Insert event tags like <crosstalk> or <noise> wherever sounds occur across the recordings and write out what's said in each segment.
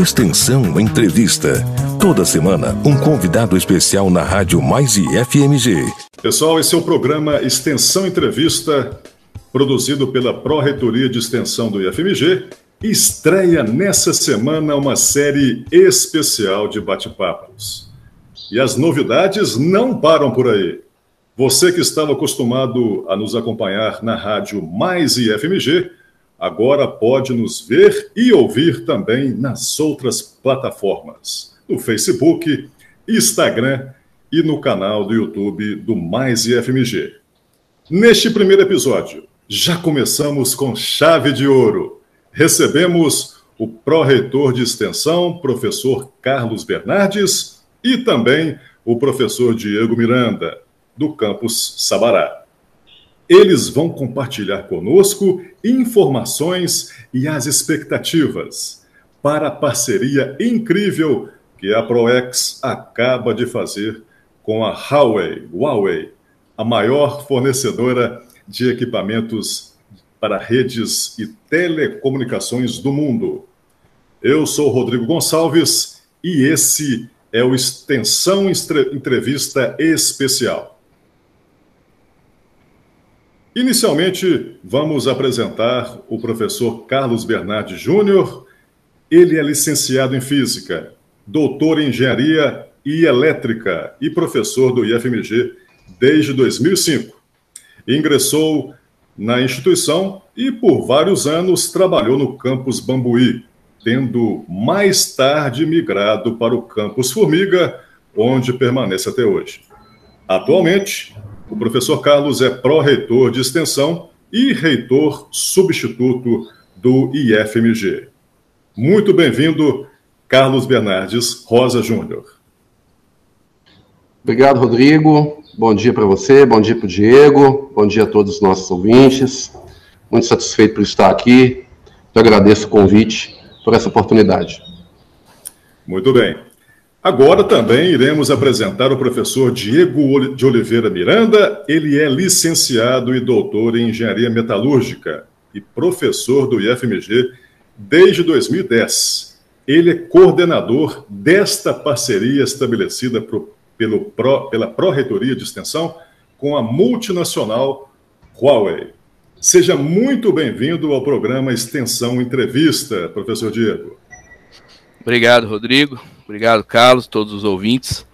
Extensão Entrevista. Toda semana, um convidado especial na Rádio Mais e FMG. Pessoal, esse é o programa Extensão Entrevista, produzido pela Pró-Reitoria de Extensão do IFMG. Estreia nessa semana uma série especial de bate-papos. E as novidades não param por aí. Você que estava acostumado a nos acompanhar na rádio Mais IFMG, agora pode nos ver e ouvir também nas outras plataformas, no Facebook, Instagram e no canal do YouTube do Mais IFMG. Neste primeiro episódio, já começamos com chave de ouro. Recebemos o pró-reitor de extensão, professor Carlos Bernardes, e também o professor Diego Miranda, do campus Sabará. Eles vão compartilhar conosco informações e as expectativas para a parceria incrível que a ProEx acaba de fazer com a Huawei, Huawei, a maior fornecedora de equipamentos para redes e telecomunicações do mundo. Eu sou Rodrigo Gonçalves e esse é o Extensão Entrevista Especial. Inicialmente, vamos apresentar o professor Carlos Bernardi Júnior. Ele é licenciado em Física, doutor em Engenharia e Elétrica e professor do IFMG desde 2005. Ingressou na instituição e, por vários anos, trabalhou no campus Bambuí, tendo mais tarde migrado para o campus Formiga, onde permanece até hoje. Atualmente, o professor Carlos é pró-reitor de extensão e reitor substituto do IFMG. Muito bem-vindo, Carlos Bernardes Rosa Júnior. Obrigado, Rodrigo. Bom dia para você, bom dia para o Diego, bom dia a todos os nossos ouvintes. Muito satisfeito por estar aqui. Eu agradeço o convite por essa oportunidade. Muito bem. Agora também iremos apresentar o professor Diego de Oliveira Miranda. Ele é licenciado e doutor em engenharia metalúrgica e professor do IFMG desde 2010. Ele é coordenador desta parceria estabelecida pro, pelo Pro, pela Pró-Reitoria de Extensão com a multinacional Huawei. Seja muito bem-vindo ao programa Extensão Entrevista, professor Diego. Obrigado, Rodrigo. Obrigado, Carlos, todos os ouvintes.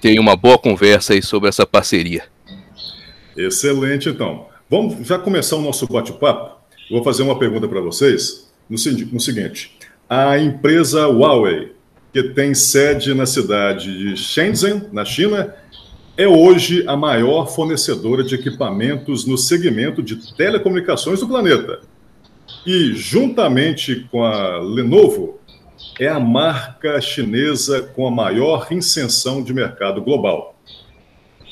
Ter uma boa conversa aí sobre essa parceria. Excelente, então. Vamos já começar o nosso bate-papo. Vou fazer uma pergunta para vocês no, no seguinte: a empresa Huawei, que tem sede na cidade de Shenzhen, na China, é hoje a maior fornecedora de equipamentos no segmento de telecomunicações do planeta. E, juntamente com a Lenovo, é a marca chinesa com a maior inserção de mercado global.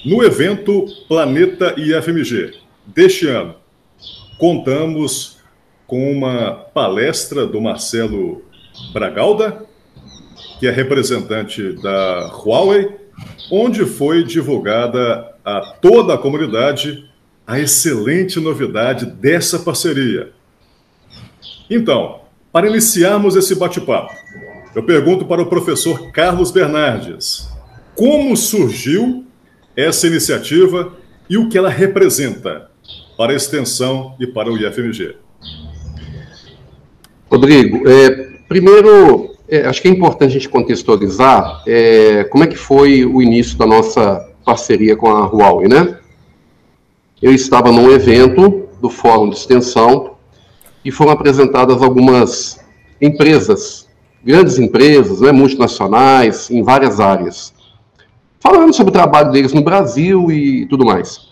No evento Planeta IFMG deste ano, contamos com uma palestra do Marcelo Bragalda, que é representante da Huawei, onde foi divulgada a toda a comunidade a excelente novidade dessa parceria. Então, para iniciarmos esse bate-papo, eu pergunto para o professor Carlos Bernardes: como surgiu essa iniciativa e o que ela representa para a extensão e para o IFMG? Rodrigo, é, primeiro, é, acho que é importante a gente contextualizar é, como é que foi o início da nossa parceria com a Huawei, né? Eu estava num evento do Fórum de Extensão e foram apresentadas algumas empresas, grandes empresas, né, multinacionais, em várias áreas, falando sobre o trabalho deles no Brasil e tudo mais.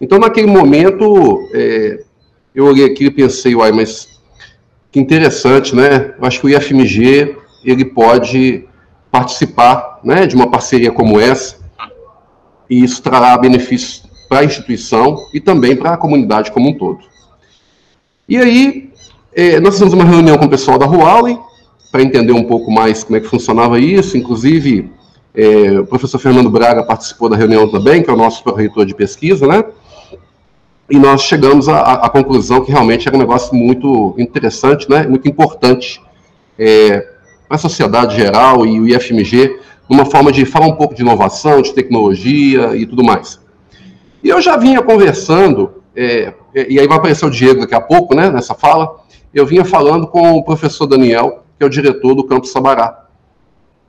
Então, naquele momento, é, eu olhei aqui e pensei, uai, mas que interessante, né? Eu acho que o IFMG, ele pode participar né, de uma parceria como essa, e isso trará benefícios para a instituição e também para a comunidade como um todo. E aí, é, nós fizemos uma reunião com o pessoal da Huawei para entender um pouco mais como é que funcionava isso. Inclusive, é, o professor Fernando Braga participou da reunião também, que é o nosso reitor de pesquisa, né? E nós chegamos à, à, conclusão que realmente era um negócio muito interessante, né? Muito importante é, a sociedade geral e o IFMG, uma forma de falar um pouco de inovação, de tecnologia e tudo mais. E eu já vinha conversando, é, e aí vai aparecer o Diego daqui a pouco, né, nessa fala, eu vinha falando com o professor Daniel, que é o diretor do Campo Sabará.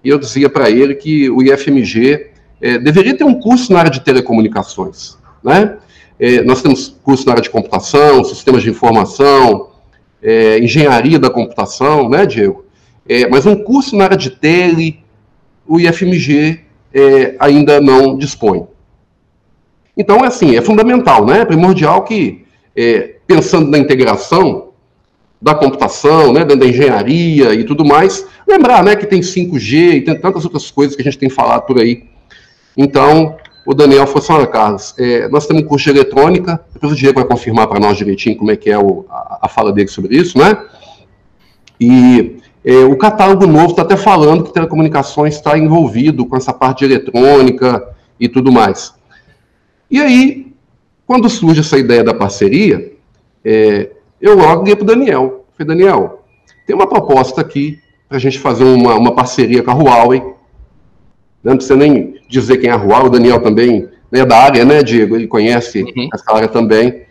E eu dizia para ele que o IFMG é, deveria ter um curso na área de telecomunicações. Né? É, nós temos curso na área de computação, sistemas de informação, é, engenharia da computação, né, Diego? É, mas um curso na área de tele, o IFMG é, ainda não dispõe. Então, é assim, é fundamental, né? É primordial que, é, pensando na integração da computação, né, da engenharia e tudo mais, lembrar, né, que tem 5G e tem tantas outras coisas que a gente tem falado por aí. Então, o Daniel falou assim, olha, Carlos, é, nós temos um curso de eletrônica, depois o Diego vai confirmar para nós direitinho como é que é o, a, a, fala dele sobre isso, né? E é, o catálogo novo está até falando que telecomunicações está envolvido com essa parte de eletrônica e tudo mais. E aí, quando surge essa ideia da parceria, é, eu logo liguei para o Daniel. Falei, Daniel, tem uma proposta aqui para a gente fazer uma, uma parceria com a Huawei, não precisa nem dizer quem é a Huawei, o Daniel também é da área, né, Diego? Ele conhece uhum. essa área também.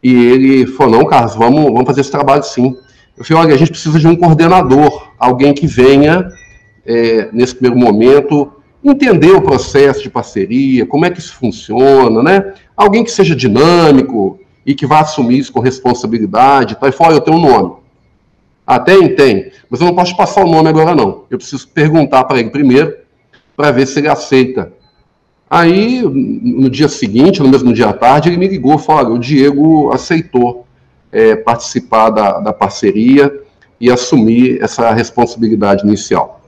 E ele falou, não, Carlos, vamos, vamos fazer esse trabalho sim. Eu falei, olha, a gente precisa de um coordenador, alguém que venha, é, nesse primeiro momento, entender o processo de parceria, como é que isso funciona, né? Alguém que seja dinâmico e que vá assumir isso com responsabilidade. Tá? E olha, eu tenho um nome. Até ah, tem, mas eu não posso passar o nome agora não. Eu preciso perguntar para ele primeiro para ver se ele aceita. Aí, no dia seguinte, no mesmo dia à tarde, ele me ligou e falou: o Diego aceitou é, participar da, da parceria e assumir essa responsabilidade inicial.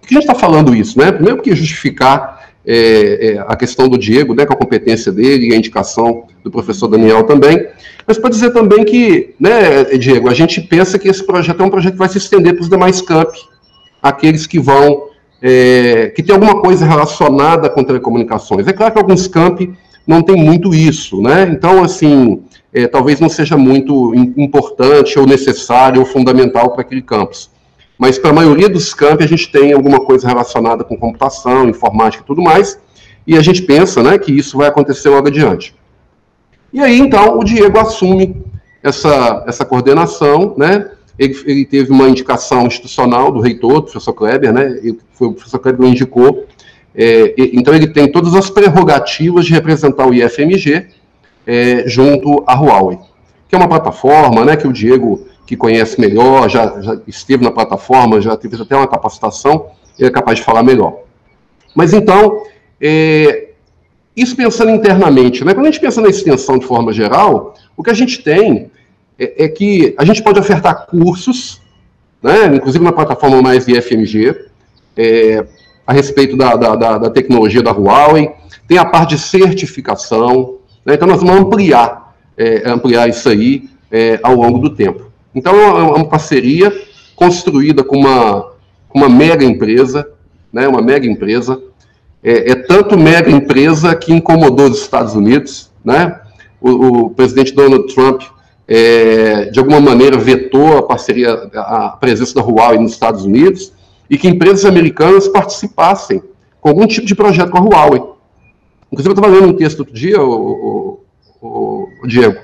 Por que a gente está falando isso? Né? Primeiro, porque justificar é, é, a questão do Diego, né, com a competência dele e a indicação do professor Daniel também, mas para dizer também que, né, Diego, a gente pensa que esse projeto é um projeto que vai se estender para os demais campi, aqueles que vão é, que tem alguma coisa relacionada com telecomunicações. É claro que alguns campi não tem muito isso, né? Então, assim, é, talvez não seja muito importante ou necessário ou fundamental para aquele campus. Mas para a maioria dos campi a gente tem alguma coisa relacionada com computação, informática e tudo mais, e a gente pensa né, que isso vai acontecer logo adiante. E aí, então, o Diego assume essa, essa coordenação, né? Ele, ele, teve uma indicação institucional do reitor, do professor Kleber, né? Ele, foi o professor Kleber o indicou. É, então, ele tem todas as prerrogativas de representar o IFMG é, junto à Huawei, que é uma plataforma né, que o Diego, que conhece melhor, já, já esteve na plataforma, já teve até uma capacitação, ele é capaz de falar melhor. Mas então, é, isso pensando internamente, né? quando a gente pensa na extensão de forma geral, o que a gente tem é, é que a gente pode ofertar cursos, né, inclusive na plataforma mais IFMG, é, a respeito da, da, da, da, tecnologia da Huawei, tem a parte de certificação, né, então nós vamos ampliar, é, ampliar isso aí é, ao longo do tempo. Então é uma é parceria construída com uma, uma mega empresa, né, uma mega empresa, é, é, tanto mega empresa que incomodou os Estados Unidos, né, o, o presidente Donald Trump é, de alguma maneira vetou a parceria, a presença da Huawei nos Estados Unidos e que empresas americanas participassem com algum tipo de projeto com a Huawei. Inclusive, eu estava lendo um texto outro dia, o, o, o Diego,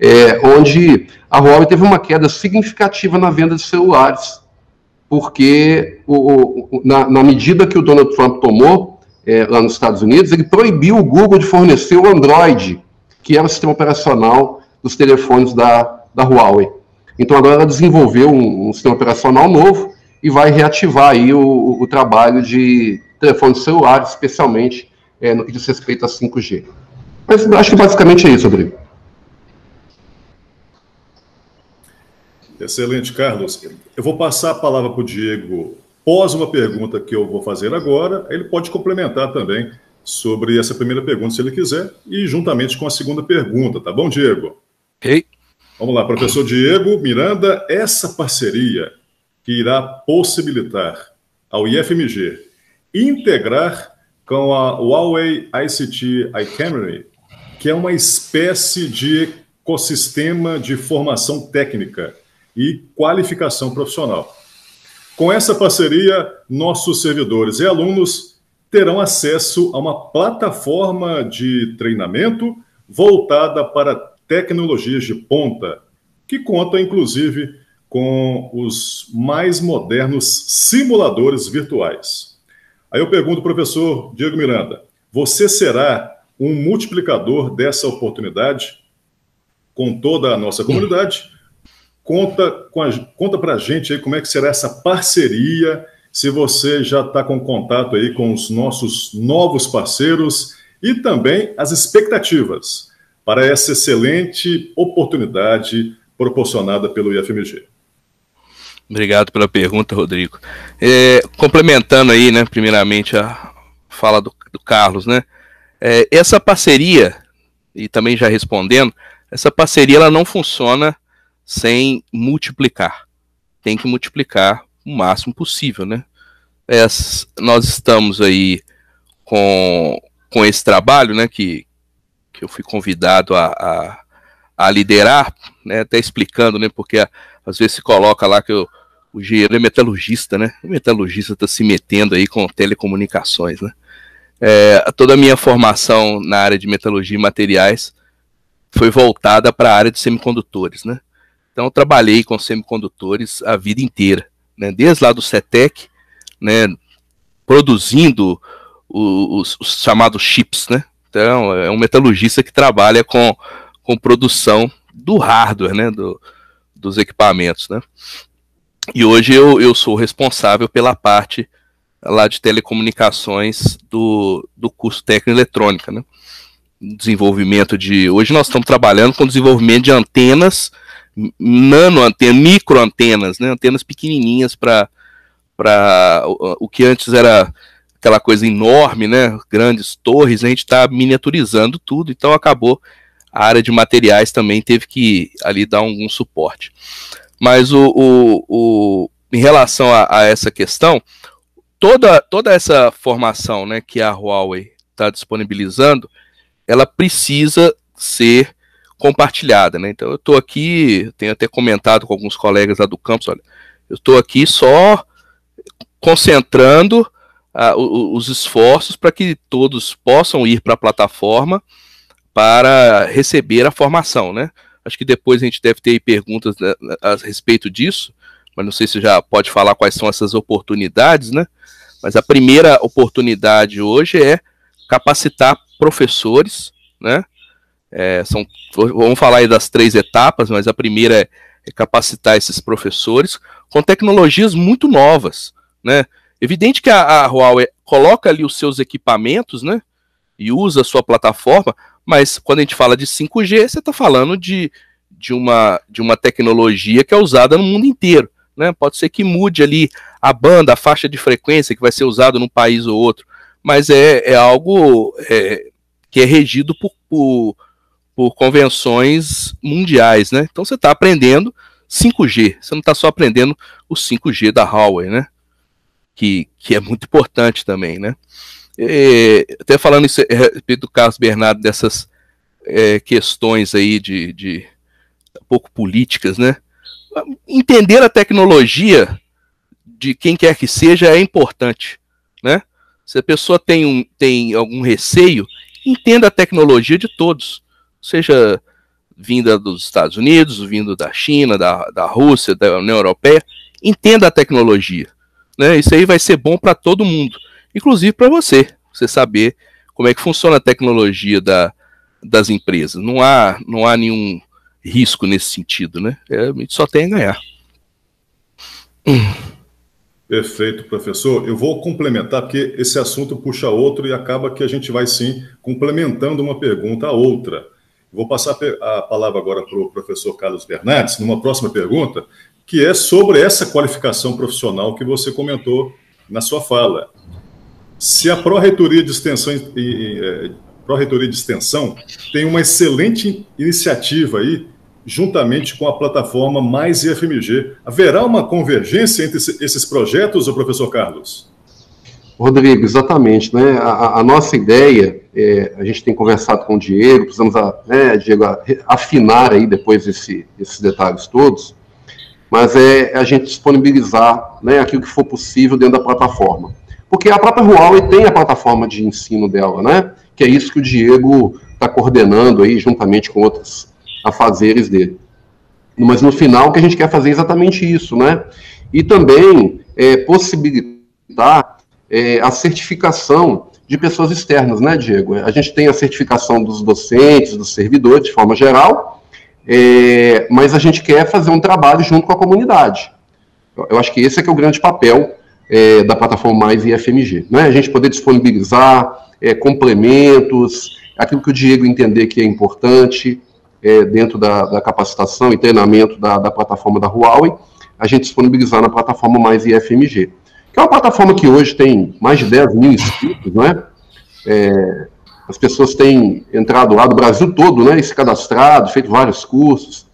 é, onde a Huawei teve uma queda significativa na venda de celulares, porque o, na, na, medida que o Donald Trump tomou é, lá nos Estados Unidos, ele proibiu o Google de fornecer o Android, que era o sistema operacional dos telefones da, da Huawei. Então agora ela desenvolveu um, um sistema operacional novo e vai reativar aí o, o trabalho de telefones celulares, especialmente é, no que diz respeito a 5G. Mas acho que basicamente é isso, Rodrigo. Excelente, Carlos. Eu vou passar a palavra para o Diego pós uma pergunta que eu vou fazer agora. Ele pode complementar também sobre essa primeira pergunta, se ele quiser, e juntamente com a segunda pergunta, tá bom, Diego? Ok. Vamos lá, professor Diego Miranda, essa parceria que irá possibilitar ao IFMG integrar com a Huawei ICT iCamera, que é uma espécie de ecossistema de formação técnica e qualificação profissional. Com essa parceria, nossos servidores e alunos terão acesso a uma plataforma de treinamento voltada para tecnologias de ponta, que conta inclusive com os mais modernos simuladores virtuais. Aí eu pergunto, professor Diego Miranda, você será um multiplicador dessa oportunidade com toda a nossa comunidade? Conta, com a, conta para a gente aí como é que será essa parceria, se você já está com contato aí com os nossos novos parceiros e também as expectativas para essa excelente oportunidade proporcionada pelo IFMG. Obrigado pela pergunta, Rodrigo. É, complementando aí, né, primeiramente a fala do, do Carlos, né, é, essa parceria, e também já respondendo, essa parceria ela não funciona sem multiplicar. Tem que multiplicar o máximo possível, né? É, nós estamos aí com, com esse trabalho, né, que, que eu fui convidado a, a, a liderar, né, até explicando, né, porque a, às vezes se coloca lá que eu, o engenheiro é metalurgista, né, o metalurgista está se metendo aí com telecomunicações, né. É, toda a minha formação na área de metalurgia e materiais foi voltada para a área de semicondutores, né. Então eu trabalhei com semicondutores a vida inteira, né, desde lá do CETEC, né, produzindo os, os, chamados chips, né? Então, é um metalurgista que trabalha com, com produção do hardware, né? Do, dos equipamentos, né? E hoje eu, eu sou responsável pela parte lá de telecomunicações do, do curso técnico eletrônica, né? Desenvolvimento de. Hoje nós estamos trabalhando com desenvolvimento de antenas, nano antenas, micro antenas, né? Antenas pequenininhas para para o, o que antes era aquela coisa enorme, né? Grandes torres, a gente está miniaturizando tudo, então acabou a área de materiais também teve que ali dar algum suporte. Mas o, o, o em relação a, a, essa questão, toda, toda essa formação né, que a Huawei está disponibilizando, ela precisa ser compartilhada. Né? Então eu estou aqui, tenho até comentado com alguns colegas lá do campus, olha, eu estou aqui só concentrando uh, os esforços para que todos possam ir para a plataforma para receber a formação, né? Acho que depois a gente deve ter perguntas né, a respeito disso, mas não sei se já pode falar quais são essas oportunidades, né? Mas a primeira oportunidade hoje é capacitar professores, né? É, são, vamos falar aí das três etapas, mas a primeira é, é capacitar esses professores com tecnologias muito novas, né? Evidente que a, a Huawei coloca ali os seus equipamentos, né? E usa a sua plataforma, mas quando a gente fala de 5G, você está falando de, de, uma, de uma tecnologia que é usada no mundo inteiro. Né? Pode ser que mude ali a banda, a faixa de frequência que vai ser usado num país ou outro, mas é, é algo é, que é regido por, por, por, convenções mundiais. Né? Então você está aprendendo 5G, você não está só aprendendo o 5G da Huawei, né? que, que é muito importante também, né? Até falando isso, é, do Carlos Bernardo, dessas é, questões aí de, de pouco políticas, né? Entender a tecnologia de quem quer que seja é importante, né? Se a pessoa tem, um, tem algum receio, entenda a tecnologia de todos, seja vinda dos Estados Unidos, vindo da China, da, da Rússia, da União Europeia, entenda a tecnologia. Né? Isso aí vai ser bom para todo mundo, inclusive para você, você saber como é que funciona a tecnologia da, das empresas. Não há, não há nenhum risco nesse sentido, né? É, a gente só tem a ganhar. Perfeito, professor. Eu vou complementar, porque esse assunto puxa outro e acaba que a gente vai sim complementando uma pergunta a outra. Vou passar a palavra agora para o professor Carlos Bernardes, numa próxima pergunta, que é sobre essa qualificação profissional que você comentou na sua fala. Se a Pró-Reitoria de Extensão, é, Pró-Reitoria de Extensão tem uma excelente iniciativa aí, juntamente com a plataforma Mais IFMG, haverá uma convergência entre esses projetos, o professor Carlos? Rodrigo, exatamente. Né? A, a nossa ideia, é, a gente tem conversado com o Diego, precisamos a, né, Diego, afinar aí depois esse, esses detalhes todos, mas é a gente disponibilizar né, aquilo que for possível dentro da plataforma. Porque a própria Huawei tem a plataforma de ensino dela, né? Que é isso que o Diego está coordenando aí, juntamente com outros afazeres dele. Mas no final, o que a gente quer fazer é exatamente isso, né? E também é, possibilitar é, a certificação de pessoas externas, né, Diego? A gente tem a certificação dos docentes, dos servidores, de forma geral, é, mas a gente quer fazer um trabalho junto com a comunidade. Eu acho que esse é, que é o grande papel é, da plataforma Mais e FMG, né? A gente poder disponibilizar é, complementos, aquilo que o Diego entender que é importante é, dentro da, da, capacitação e treinamento da, da plataforma da Huawei, a gente disponibilizar na plataforma Mais e FMG que é uma plataforma que hoje tem mais de 10 mil inscritos, né? É, as pessoas têm entrado lá do Brasil todo, né? E se cadastrado, feito vários cursos.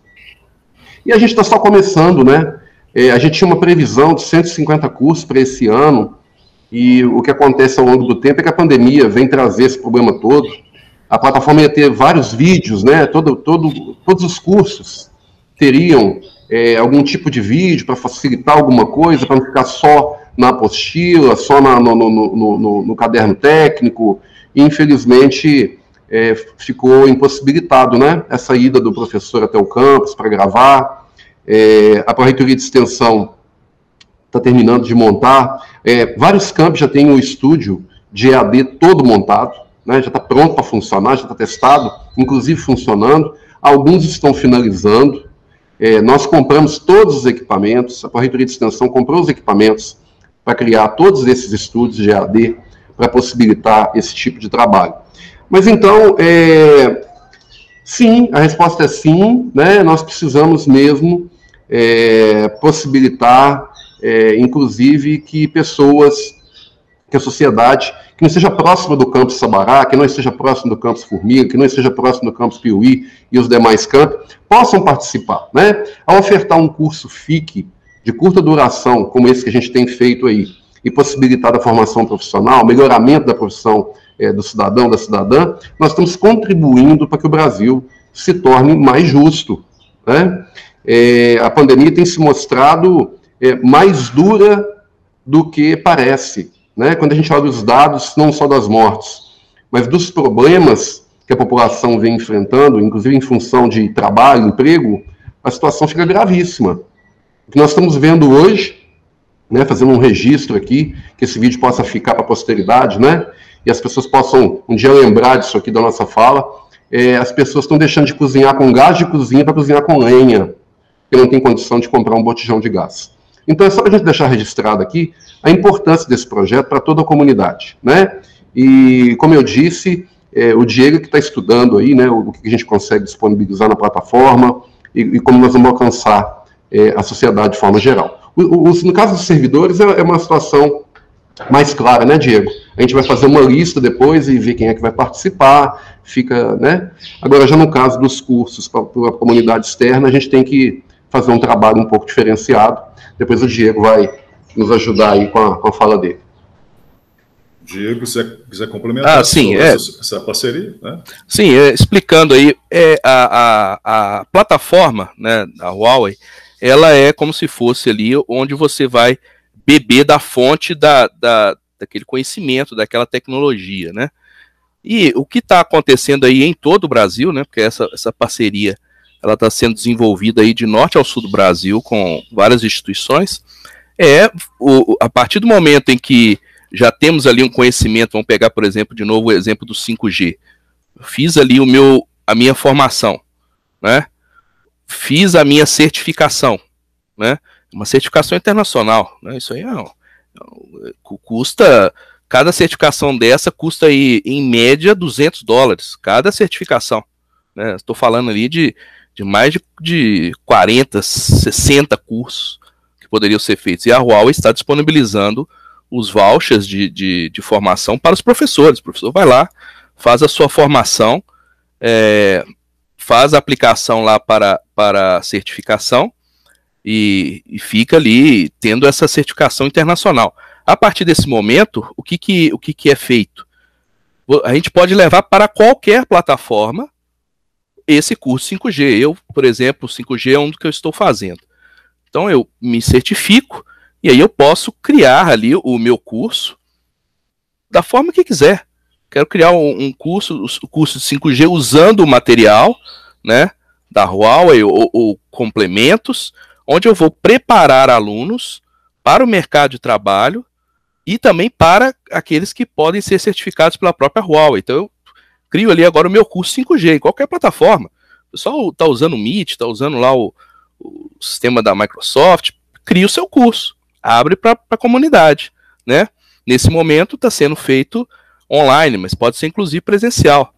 E a gente está só começando, né? É, a gente tinha uma previsão de 150 cursos para esse ano, e o que acontece ao longo do tempo é que a pandemia vem trazer esse problema todo. A plataforma ia ter vários vídeos, né? Todo, todo, todos os cursos teriam é, algum tipo de vídeo para facilitar alguma coisa, para não ficar só na apostila, só na, no, no, no, no, caderno técnico, infelizmente é, ficou impossibilitado, né, essa ida do professor até o campus para gravar, é, a Pró-Reitoria de Extensão está terminando de montar, é, vários campos já têm o estúdio de EAD todo montado, né, já está pronto para funcionar, já está testado, inclusive funcionando, alguns estão finalizando, é, nós compramos todos os equipamentos, a Pró-Reitoria de Extensão comprou os equipamentos para criar todos esses estudos de EAD para possibilitar esse tipo de trabalho. Mas então, é, sim, a resposta é sim, né? Nós precisamos mesmo é, possibilitar, é, inclusive, que pessoas, que a sociedade, que não esteja próxima do campus Sabará, que não esteja próximo do campus Formiga, que não esteja próximo do campus Piuí e os demais campos, possam participar, né? Ao ofertar um curso FIC de curta duração, como esse que a gente tem feito aí, e possibilitar a formação profissional, melhoramento da profissão é, do cidadão, da cidadã, nós estamos contribuindo para que o Brasil se torne mais justo. Né? É, a pandemia tem se mostrado é, mais dura do que parece. Né? Quando a gente olha os dados, não só das mortes, mas dos problemas que a população vem enfrentando, inclusive em função de trabalho, emprego, a situação fica gravíssima. O que nós estamos vendo hoje, né, fazendo um registro aqui, que esse vídeo possa ficar para a posteridade, né, e as pessoas possam um dia lembrar disso aqui da nossa fala, é, as pessoas estão deixando de cozinhar com gás de cozinha para cozinhar com lenha, porque não tem condição de comprar um botijão de gás. Então é só para a gente deixar registrado aqui a importância desse projeto para toda a comunidade, né? E como eu disse, é, o Diego que está estudando aí, né, o, o, que a gente consegue disponibilizar na plataforma e, e como nós vamos alcançar é, a sociedade de forma geral. O, o, no caso dos servidores, é, é, uma situação mais clara, né, Diego? A gente vai fazer uma lista depois e ver quem é que vai participar, fica, né? Agora, já no caso dos cursos para a comunidade externa, a gente tem que fazer um trabalho um pouco diferenciado. Depois o Diego vai nos ajudar aí com a, com a fala dele. Diego, se quiser complementar ah, sim, é. essa, essa, parceria, né? Sim, é, explicando aí, é, a, a, a plataforma né, da Huawei, ela é como se fosse ali onde você vai beber da fonte da, da, daquele conhecimento, daquela tecnologia, né? E o que está acontecendo aí em todo o Brasil, né? Porque essa, essa parceria ela está sendo desenvolvida aí de norte ao sul do Brasil com várias instituições. É o, a partir do momento em que já temos ali um conhecimento, vamos pegar, por exemplo, de novo o exemplo do 5G. fiz ali o meu, a minha formação, né? fiz a minha certificação, né? Uma certificação internacional, né? Isso aí é, é custa cada certificação dessa custa aí em média 200 dólares cada certificação, né? Estou falando ali de, de mais de, de 40, 60 cursos que poderiam ser feitos e a Huawei está disponibilizando os vouchers de, de, de formação para os professores. O professor vai lá, faz a sua formação, é, faz a aplicação lá para, para certificação e, e, fica ali tendo essa certificação internacional. A partir desse momento, o que, que, o que, que é feito? A gente pode levar para qualquer plataforma esse curso 5G. Eu, por exemplo, 5G é um do que eu estou fazendo. Então eu me certifico e aí eu posso criar ali o meu curso da forma que quiser. Quero criar um, um curso, o curso de 5G usando o material, né, da Huawei ou, ou complementos, onde eu vou preparar alunos para o mercado de trabalho e também para aqueles que podem ser certificados pela própria Huawei. Então eu crio ali agora o meu curso 5G em qualquer plataforma. O pessoal está usando o Meet, está usando lá o, o, sistema da Microsoft, cria o seu curso, abre para a comunidade, né? Nesse momento está sendo feito online, mas pode ser inclusive presencial,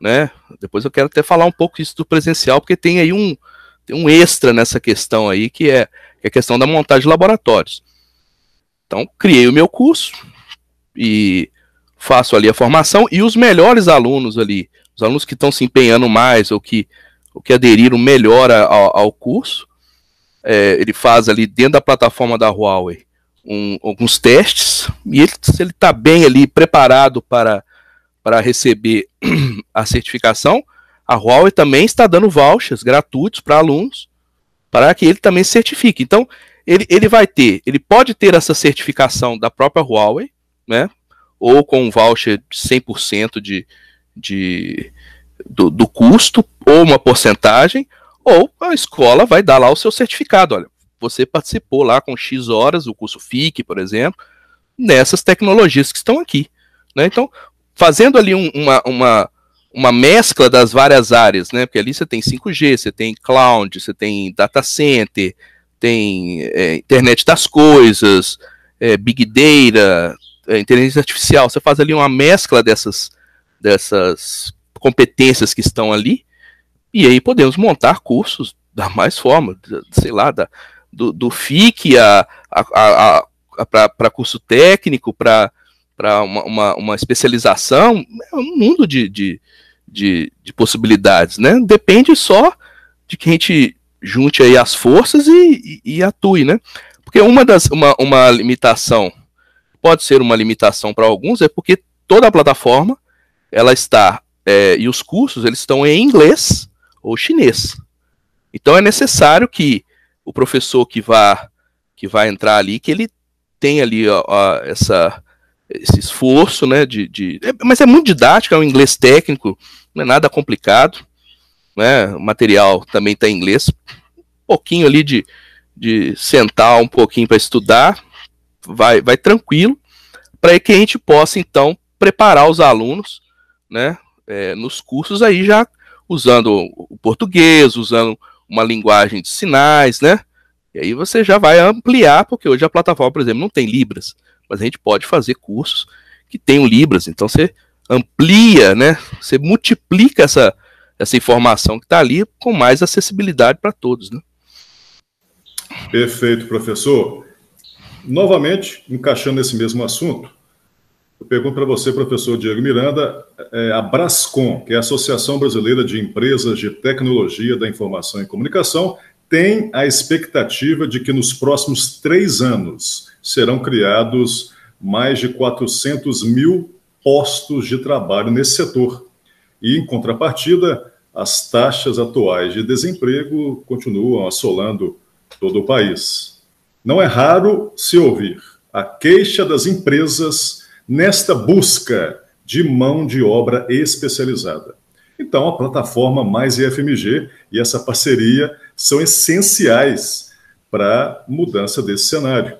né? Depois eu quero até falar um pouco isso do presencial, porque tem aí um, tem um extra nessa questão aí, que é, que é a questão da montagem de laboratórios. Então, criei o meu curso e faço ali a formação, e os melhores alunos ali, os alunos que estão se empenhando mais, ou que o que aderiram melhor ao, ao curso. É, ele faz ali dentro da plataforma da Huawei um, alguns testes e ele, se ele está bem ali preparado para, para receber <clears throat> a certificação, a Huawei também está dando vouchers gratuitos para alunos para que ele também certifique. Então, ele, ele vai ter, ele pode ter essa certificação da própria Huawei, né? Ou com um voucher de 100% de, de, do, do custo, ou uma porcentagem, ou a escola vai dar lá o seu certificado. Olha, você participou lá com X horas, o curso FIC, por exemplo, nessas tecnologias que estão aqui. Né? Então, fazendo ali um, uma, uma, uma mescla das várias áreas, né? Porque ali você tem 5G, você tem cloud, você tem data center, tem é, internet das coisas, é, big data, inteligência artificial. Você faz ali uma mescla dessas, dessas competências que estão ali, e aí podemos montar cursos da mais forma, sei lá, da, do, do FIC a, a, a, a para curso técnico, para uma, uma, uma, especialização, é um mundo de, de, de, de, possibilidades, né? Depende só de que a gente junte aí as forças e, e, e atue, né? Porque uma das uma, uma limitação pode ser uma limitação para alguns é porque toda a plataforma ela está é, e os cursos eles estão em inglês ou chinês. Então é necessário que o professor que vá que vai entrar ali que ele tenha ali ó, ó, essa esse esforço, né, de, de é, mas é muito didático, é um inglês técnico, não é nada complicado, né, o material também está em inglês, um pouquinho ali de, de sentar um pouquinho para estudar, vai, vai tranquilo, para que a gente possa então preparar os alunos, né, é, nos cursos aí já usando o português, usando uma linguagem de sinais, né? E aí você já vai ampliar, porque hoje a plataforma, por exemplo, não tem Libras, mas a gente pode fazer cursos que tenham Libras. Então você amplia, né? Você multiplica essa, essa informação que está ali com mais acessibilidade para todos, né? Perfeito, professor. Novamente, encaixando esse mesmo assunto, eu pergunto para você, professor Diego Miranda, é, a Brascom, que é a Associação Brasileira de Empresas de Tecnologia da Informação e Comunicação, tem a expectativa de que nos próximos três anos serão criados mais de 400 mil postos de trabalho nesse setor. E, em contrapartida, as taxas atuais de desemprego continuam assolando todo o país. Não é raro se ouvir a queixa das empresas nesta busca de mão de obra especializada. Então, a plataforma Mais IFMG e essa parceria são essenciais para a mudança desse cenário.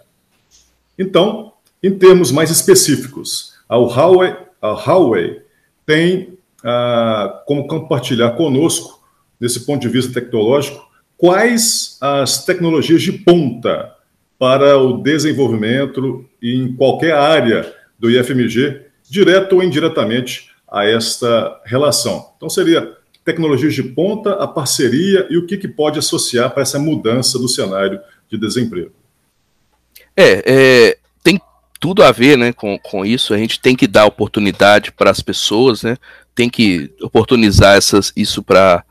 Então, em termos mais específicos, a Huawei, a Huawei tem ah, como compartilhar conosco, nesse ponto de vista tecnológico, quais as tecnologias de ponta para o desenvolvimento em qualquer área do IFMG, direto ou indiretamente a esta relação. Então, seria tecnologias de ponta, a parceria e o que, que pode associar para essa mudança do cenário de desemprego. É, é, tem tudo a ver né, com, com isso. A gente tem que dar oportunidade para as pessoas, né, tem que oportunizar essas, isso para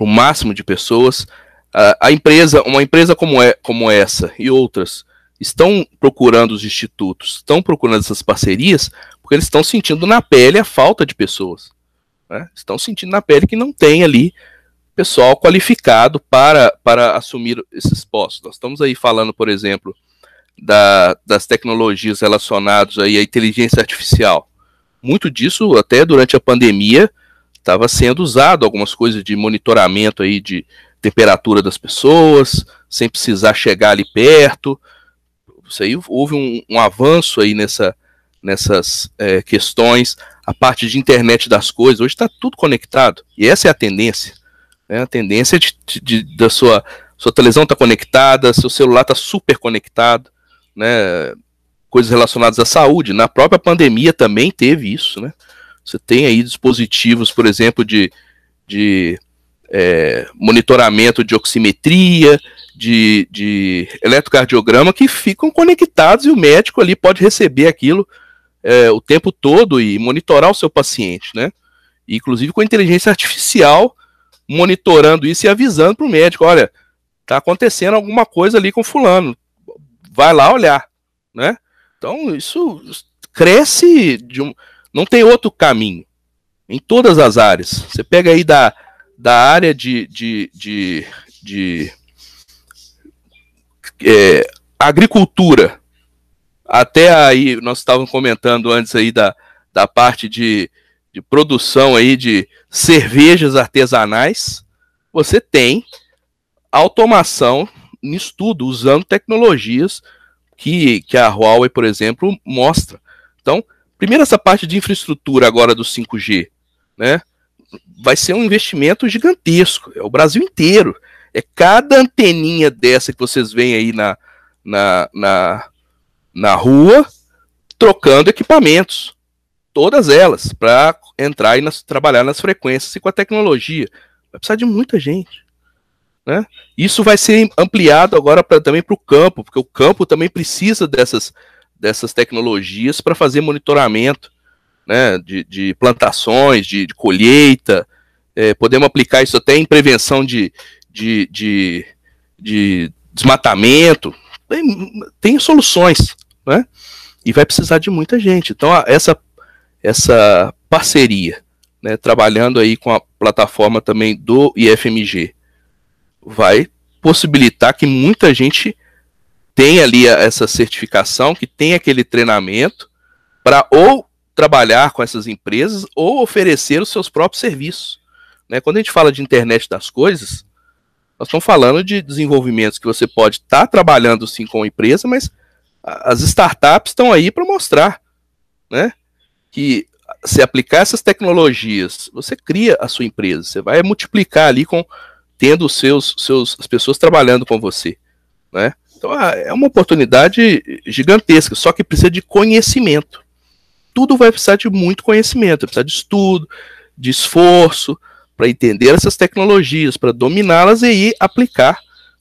o máximo de pessoas. A, empresa, uma empresa como, é, como essa e outras, estão procurando os institutos, estão procurando essas parcerias, porque eles estão sentindo na pele a falta de pessoas. Né? Estão sentindo na pele que não tem ali pessoal qualificado para, para assumir esses postos. Nós estamos aí falando, por exemplo, da, das tecnologias relacionadas aí à inteligência artificial. Muito disso, até durante a pandemia, estava sendo usado algumas coisas de monitoramento aí de temperatura das pessoas, sem precisar chegar ali perto. Isso aí houve um, um avanço aí nessa, nessas é, questões. A parte de internet das coisas, hoje está tudo conectado. E essa é a tendência. Né? A tendência de, de, da sua, sua televisão está conectada, seu celular está super conectado né, coisas relacionadas à saúde. Na própria pandemia também teve isso, né? Você tem aí dispositivos, por exemplo, de, de é, monitoramento de oximetria, de, de eletrocardiograma que ficam conectados e o médico ali pode receber aquilo é, o tempo todo e monitorar o seu paciente, né? inclusive com inteligência artificial monitorando isso e avisando para o médico, olha, tá acontecendo alguma coisa ali com fulano, vai lá olhar, né? Então isso cresce de um, não tem outro caminho em todas as áreas. Você pega aí da, da área de, de, de, de é, agricultura até aí nós estávamos comentando antes aí da, da parte de, de produção aí de cervejas artesanais, você tem automação nisso tudo, usando tecnologias que, que a Huawei, por exemplo, mostra. Então, primeiro essa parte de infraestrutura agora do 5G, né? Vai ser um investimento gigantesco, é o Brasil inteiro. É cada anteninha dessa que vocês veem aí na, na, na, na rua, trocando equipamentos. Todas elas, para entrar e nas, trabalhar nas frequências e com a tecnologia. Vai precisar de muita gente. Né? Isso vai ser ampliado agora pra, também para o campo, porque o campo também precisa dessas, dessas tecnologias para fazer monitoramento né, de, de plantações, de, de colheita. É, podemos aplicar isso até em prevenção de, de, de, de desmatamento. Tem, tem, soluções, né? E vai precisar de muita gente. Então, essa, essa parceria, né, trabalhando aí com a plataforma também do IFMG, vai possibilitar que muita gente tenha ali essa certificação, que tenha aquele treinamento para ou trabalhar com essas empresas ou oferecer os seus próprios serviços. Né? Quando a gente fala de internet das coisas, nós estamos falando de desenvolvimentos que você pode estar tá trabalhando sim com a empresa, mas as startups estão aí para mostrar né? que se aplicar essas tecnologias, você cria a sua empresa, você vai multiplicar ali com tendo seus, seus, as pessoas trabalhando com você, né? Então ah, é uma oportunidade gigantesca, só que precisa de conhecimento. Tudo vai precisar de muito conhecimento, precisa de estudo, de esforço para entender essas tecnologias, para dominá-las e ir aplicar,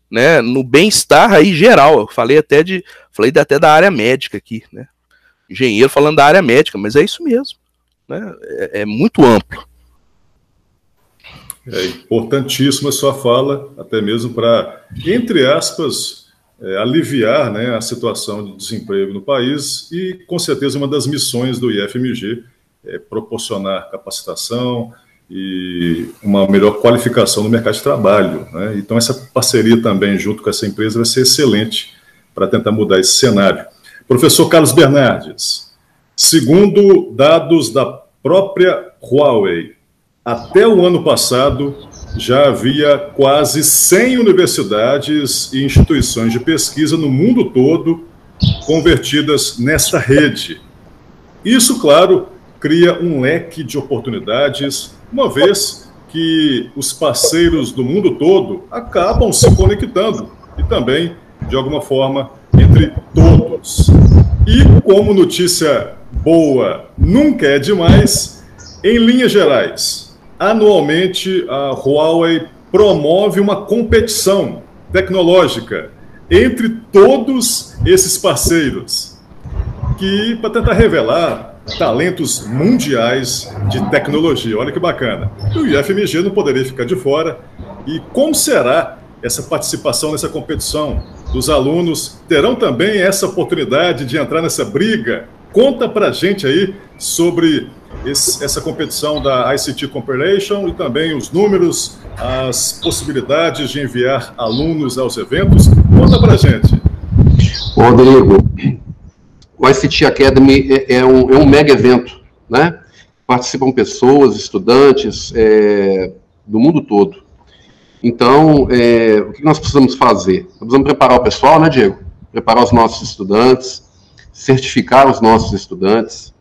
né, no bem-estar aí geral. Eu falei até de, falei até da área médica aqui, né? Engenheiro falando da área médica, mas é isso mesmo, né? é, é muito amplo. É importantíssima a sua fala, até mesmo para, entre aspas, é, aliviar né, a situação de desemprego no país e, com certeza, uma das missões do IFMG é proporcionar capacitação e uma melhor qualificação no mercado de trabalho. Né? Então, essa parceria também, junto com essa empresa, vai ser excelente para tentar mudar esse cenário. Professor Carlos Bernardes, segundo dados da própria Huawei, até o ano passado, já havia quase 100 universidades e instituições de pesquisa no mundo todo convertidas nesta rede. Isso, claro, cria um leque de oportunidades, uma vez que os parceiros do mundo todo acabam se conectando e também, de alguma forma, entre todos. E como notícia boa nunca é demais, em linhas gerais, anualmente a Huawei promove uma competição tecnológica entre todos esses parceiros, que para tentar revelar talentos mundiais de tecnologia. Olha que bacana. E o IFMG não poderia ficar de fora. E como será essa participação nessa competição? Os alunos terão também essa oportunidade de entrar nessa briga? Conta para gente aí sobre esse, essa competição da ICT Compilation e também os números as possibilidades de enviar alunos aos eventos. Conta pra gente. Rodrigo, o ICT Academy é, é, um, é um mega evento, né? Participam pessoas, estudantes é, do mundo todo. Então, é, o que nós precisamos fazer? Nós precisamos preparar o pessoal, né, Diego? Preparar os nossos estudantes, certificar os nossos estudantes,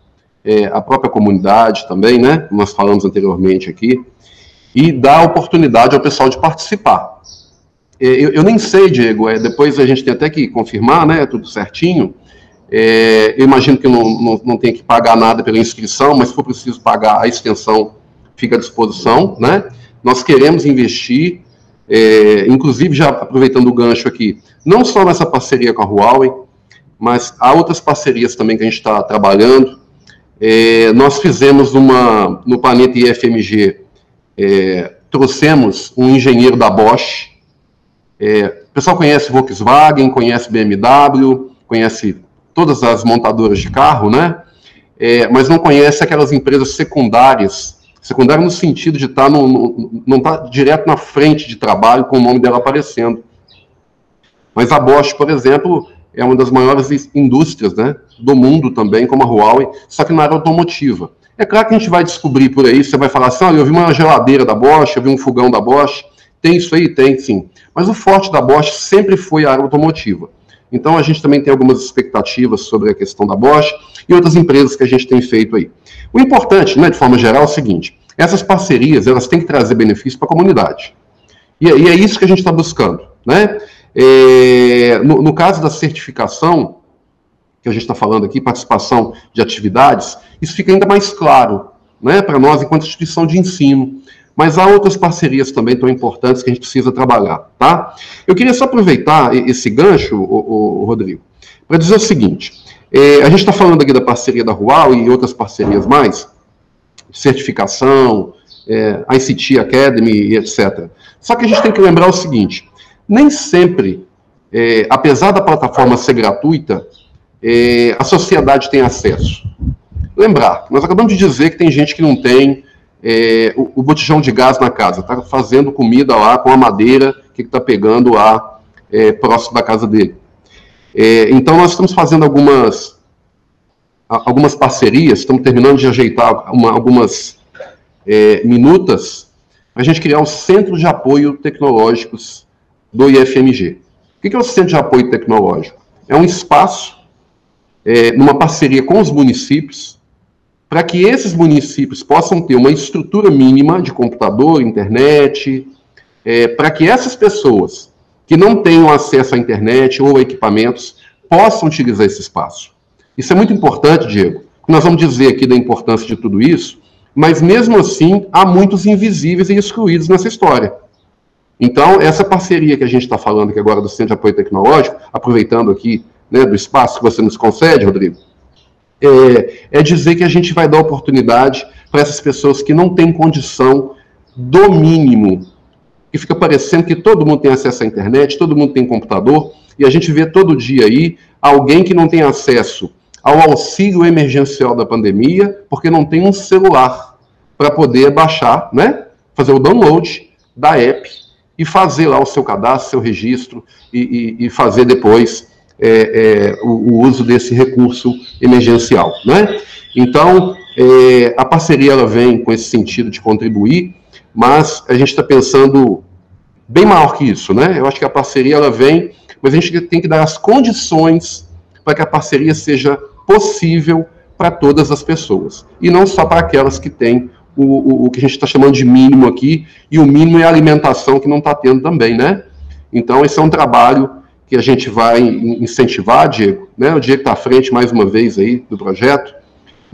é, a própria comunidade também, né? Nós falamos anteriormente aqui, e dar oportunidade ao pessoal de participar. É, eu, eu, nem sei, Diego, é, depois a gente tem até que confirmar, né? Tudo certinho. É, eu imagino que não, não, não tem que pagar nada pela inscrição, mas se for preciso pagar a extensão, fica à disposição, né? Nós queremos investir é, inclusive, já aproveitando o gancho aqui, não só nessa parceria com a Huawei, mas há outras parcerias também que a gente está trabalhando. É, nós fizemos uma, no planeta IFMG, é, trouxemos um engenheiro da Bosch. É, o pessoal conhece Volkswagen, conhece BMW, conhece todas as montadoras de carro, né? É, mas não conhece aquelas empresas secundárias Secundária no sentido de estar tá no, no, não estar tá direto na frente de trabalho com o nome dela aparecendo. Mas a Bosch, por exemplo, é uma das maiores indústrias né, do mundo também, como a Huawei, só que na área automotiva. É claro que a gente vai descobrir por aí, você vai falar assim, olha, eu vi uma geladeira da Bosch, eu vi um fogão da Bosch, tem isso aí? Tem, sim. Mas o forte da Bosch sempre foi a área automotiva. Então a gente também tem algumas expectativas sobre a questão da Bosch e outras empresas que a gente tem feito aí. O importante, né, de forma geral, é o seguinte: essas parcerias elas têm que trazer benefício para a comunidade. E, e, é isso que a gente está buscando. Né? É, no, no, caso da certificação, que a gente está falando aqui, participação de atividades, isso fica ainda mais claro né, para nós enquanto instituição de ensino. Mas há outras parcerias também tão importantes que a gente precisa trabalhar. Tá? Eu queria só aproveitar esse gancho, o, o Rodrigo, para dizer o seguinte: é, a gente está falando aqui da parceria da Rual e outras parcerias mais, certificação, é, ICT Academy etc. Só que a gente tem que lembrar o seguinte: nem sempre, é, apesar da plataforma ser gratuita, é, a sociedade tem acesso. Lembrar, nós acabamos de dizer que tem gente que não tem é, o, o, botijão de gás na casa, está fazendo comida lá com a madeira que está pegando lá é, próximo da casa dele. É, então, nós estamos fazendo algumas, algumas parcerias, estamos terminando de ajeitar uma, algumas é, minutas para a gente criar o Centro de Apoio Tecnológicos do IFMG. O que é o Centro de Apoio Tecnológico? É um espaço, é, numa parceria com os municípios, para que esses municípios possam ter uma estrutura mínima de computador, internet, é, para que essas pessoas que não tenham acesso à internet ou equipamentos possam utilizar esse espaço. Isso é muito importante, Diego. Nós vamos dizer aqui da importância de tudo isso, mas mesmo assim há muitos invisíveis e excluídos nessa história. Então, essa parceria que a gente está falando aqui agora do Centro de Apoio Tecnológico, aproveitando aqui né, do espaço que você nos concede, Rodrigo, é, é dizer que a gente vai dar oportunidade para essas pessoas que não têm condição do mínimo que fica parecendo que todo mundo tem acesso à internet, todo mundo tem computador, e a gente vê todo dia aí alguém que não tem acesso ao auxílio emergencial da pandemia, porque não tem um celular para poder baixar, né? Fazer o download da app e fazer lá o seu cadastro, seu registro e, e, e fazer depois é, é, o, o, uso desse recurso emergencial, né? Então, é, a parceria ela vem com esse sentido de contribuir mas a gente está pensando bem maior que isso, né? Eu acho que a parceria ela vem, mas a gente tem que dar as condições para que a parceria seja possível para todas as pessoas e não só para aquelas que têm o, o, o que a gente está chamando de mínimo aqui e o mínimo é a alimentação que não está tendo também, né? Então esse é um trabalho que a gente vai incentivar, Diego, né? O Diego está à frente mais uma vez aí do projeto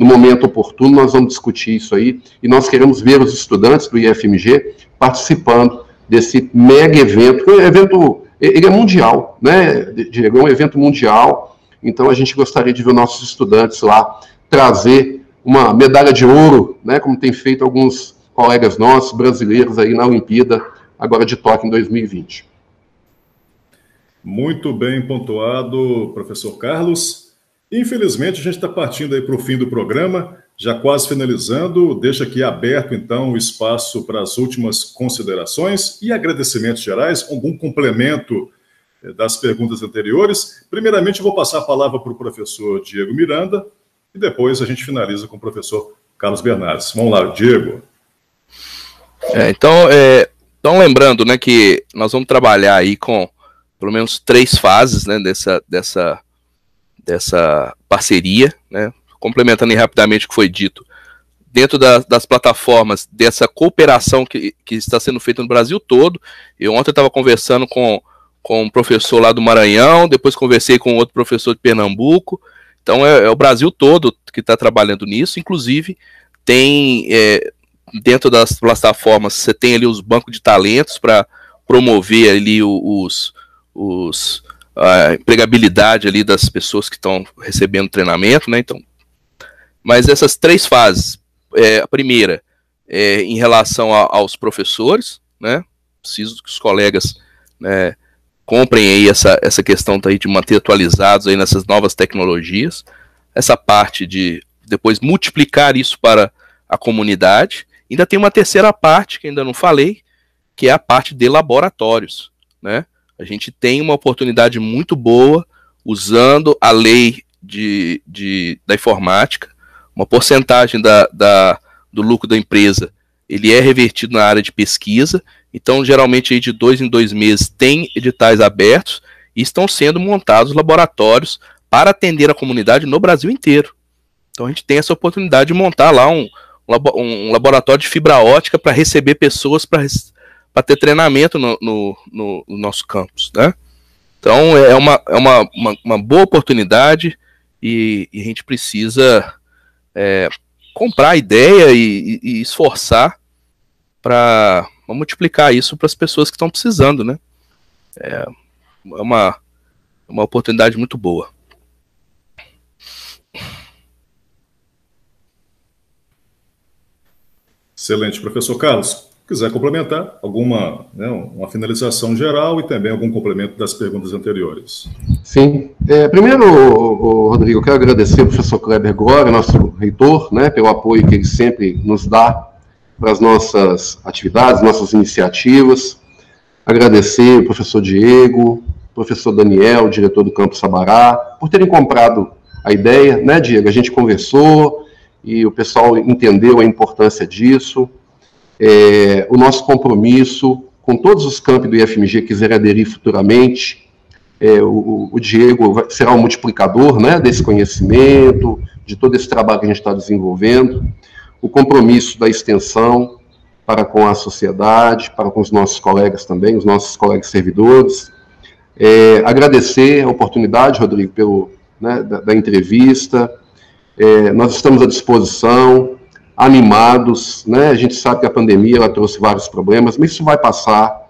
no momento oportuno, nós vamos discutir isso aí e nós queremos ver os estudantes do IFMG participando desse mega evento. O evento ele é mundial, né, Diego? É um evento mundial, então a gente gostaria de ver nossos estudantes lá trazer uma medalha de ouro, né, como tem feito alguns colegas nossos brasileiros aí na Olimpíada, agora de Tóquio em 2020. Muito bem pontuado, professor Carlos. Infelizmente, a gente está partindo aí para o fim do programa. já quase finalizando, deixa aqui aberto então o espaço para as últimas considerações e agradecimentos gerais, algum complemento eh, das perguntas anteriores. Primeiramente, eu vou passar a palavra para o professor Diego Miranda e depois a gente finaliza com o professor Carlos Bernardes. Vamos lá, Diego. É, então, é, então, lembrando né, que nós vamos trabalhar aí com pelo menos três fases né, dessa, dessa, dessa parceria, né, complementando rapidamente o que foi dito, dentro da, das plataformas dessa cooperação que, que está sendo feita no Brasil todo. Eu ontem estava conversando com, com um professor lá do Maranhão, depois conversei com outro professor de Pernambuco. Então é, é o Brasil todo que está trabalhando nisso, inclusive tem é, dentro das plataformas você tem ali os bancos de talentos para promover ali os, os a empregabilidade ali das pessoas que estão recebendo treinamento, né? Então mas essas três fases, é, a primeira é em relação a, aos professores, né? Preciso que os colegas né, comprem aí essa, essa questão aí de manter atualizados aí nessas novas tecnologias. Essa parte de depois multiplicar isso para a comunidade. Ainda tem uma terceira parte que ainda não falei, que é a parte de laboratórios, né? A gente tem uma oportunidade muito boa usando a lei de, de, da informática uma porcentagem da, da, do lucro da empresa ele é revertido na área de pesquisa. Então, geralmente, aí de dois em dois meses tem editais abertos e estão sendo montados laboratórios para atender a comunidade no Brasil inteiro. Então, a gente tem essa oportunidade de montar lá um, um laboratório de fibra ótica para receber pessoas para ter treinamento no, no, no, no, nosso campus. Né? Então, é uma, é uma, uma, uma boa oportunidade e, e a gente precisa é, comprar a ideia e, e, e esforçar para multiplicar isso para as pessoas que estão precisando, né? É, é uma, uma oportunidade muito boa. Excelente, professor Carlos quiser complementar alguma né, uma finalização geral e também algum complemento das perguntas anteriores. Sim. É, primeiro, Rodrigo, eu quero agradecer ao professor Kleber Glória, nosso reitor, né, pelo apoio que ele sempre nos dá para as nossas atividades, nossas iniciativas. Agradecer ao professor Diego, professor Daniel, diretor do Campo Sabará, por terem comprado a ideia, né, Diego? A gente conversou e o pessoal entendeu a importância disso é, o nosso compromisso com todos os campos do IFMG que quiserem aderir futuramente. É, o, o, Diego será um multiplicador né, desse conhecimento, de todo esse trabalho que a gente está desenvolvendo. O compromisso da extensão para com a sociedade, para com os nossos colegas também, os nossos colegas servidores. É, agradecer a oportunidade, Rodrigo, pelo, né, da, da, entrevista. É, nós estamos à disposição animados, né? A gente sabe que a pandemia ela trouxe vários problemas, mas isso vai passar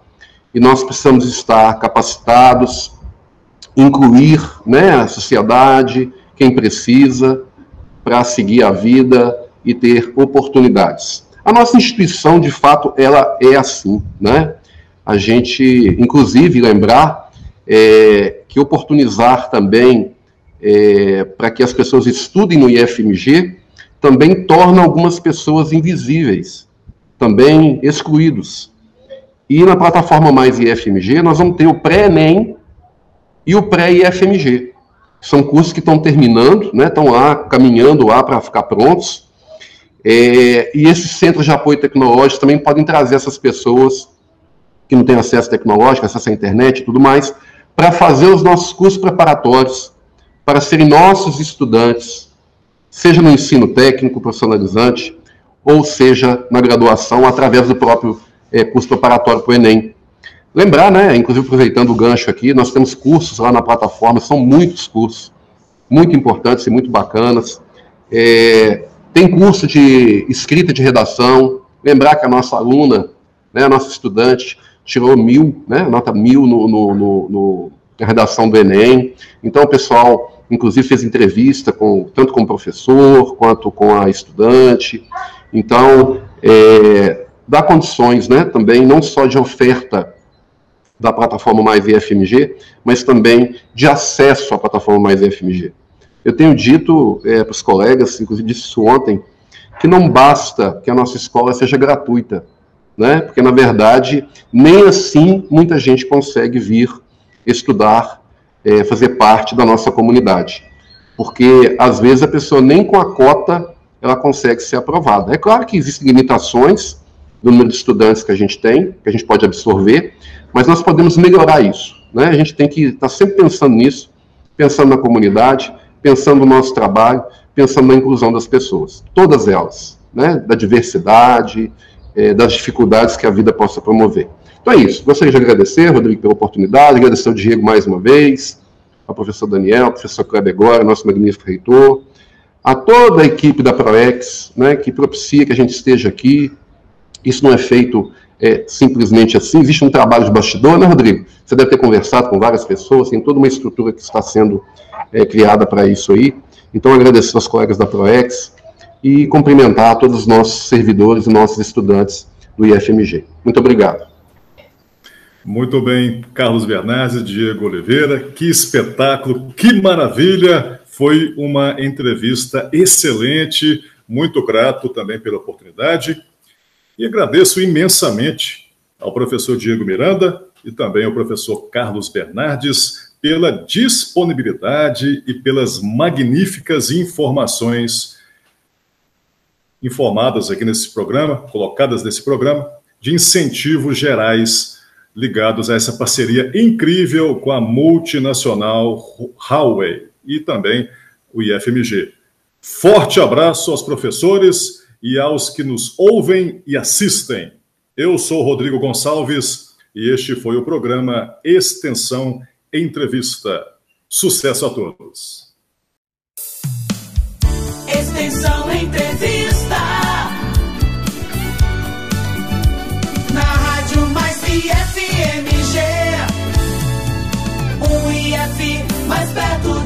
e nós precisamos estar capacitados, incluir, né, a sociedade, quem precisa, para seguir a vida e ter oportunidades. A nossa instituição, de fato, ela é assim, né? A gente, inclusive, lembrar é, que oportunizar também é, para que as pessoas estudem no IFMG também torna algumas pessoas invisíveis, também excluídos. E na plataforma Mais IFMG, nós vamos ter o pré-ENEM e o pré-IFMG. São cursos que estão terminando, né, estão lá, caminhando lá para ficar prontos. É, e esses centros de apoio tecnológico também podem trazer essas pessoas que não têm acesso tecnológico, acesso à internet e tudo mais, para fazer os nossos cursos preparatórios, para serem nossos estudantes, seja no ensino técnico profissionalizante, ou seja na graduação, através do próprio é, curso preparatório para o Enem. Lembrar, né, inclusive aproveitando o gancho aqui, nós temos cursos lá na plataforma, são muitos cursos, muito importantes e muito bacanas. É, tem curso de escrita de redação, lembrar que a nossa aluna, né, a nossa estudante, tirou mil, né, nota mil no, no, no, no na redação do Enem. Então, pessoal, inclusive fez entrevista com tanto com o professor quanto com a estudante. Então, é, dá condições, né, também não só de oferta da plataforma Mais IFMG, mas também de acesso à plataforma Mais IFMG. Eu tenho dito é, para os colegas, inclusive disse isso ontem, que não basta que a nossa escola seja gratuita, né? Porque, na verdade, nem assim muita gente consegue vir estudar, é, fazer parte da nossa comunidade. Porque, às vezes, a pessoa nem com a cota ela consegue ser aprovada. É claro que existem limitações do número de estudantes que a gente tem, que a gente pode absorver, mas nós podemos melhorar isso. Né? A gente tem que estar sempre pensando nisso, pensando na comunidade, pensando no nosso trabalho, pensando na inclusão das pessoas, todas elas, né? da diversidade, é, das dificuldades que a vida possa promover. Então é isso. Gostaria de agradecer, Rodrigo, pela oportunidade, agradecer ao Diego mais uma vez, ao professor Daniel, ao professor Kleber Gora, nosso magnífico reitor, a toda a equipe da ProEx, né, que propicia que a gente esteja aqui. Isso não é feito é, simplesmente assim, existe um trabalho de bastidor, né, Rodrigo? Você deve ter conversado com várias pessoas, tem toda uma estrutura que está sendo é, criada para isso aí. Então, agradecer aos colegas da ProEx e cumprimentar todos os nossos servidores e nossos estudantes do IFMG. Muito obrigado. Muito bem, Carlos Bernardes, Diego Oliveira, que espetáculo, que maravilha! Foi uma entrevista excelente, muito grato também pela oportunidade e agradeço imensamente ao professor Diego Miranda e também ao professor Carlos Bernardes pela disponibilidade e pelas magníficas informações informadas aqui nesse programa, colocadas nesse programa, de incentivos gerais ligados a essa parceria incrível com a multinacional Huawei e também o IFMG. Forte abraço aos professores e aos que nos ouvem e assistem. Eu sou Rodrigo Gonçalves e este foi o programa Extensão Entrevista. Sucesso a todos. Extensão Entrevista. Na Rádio Mais IFMG. Um IF mais perto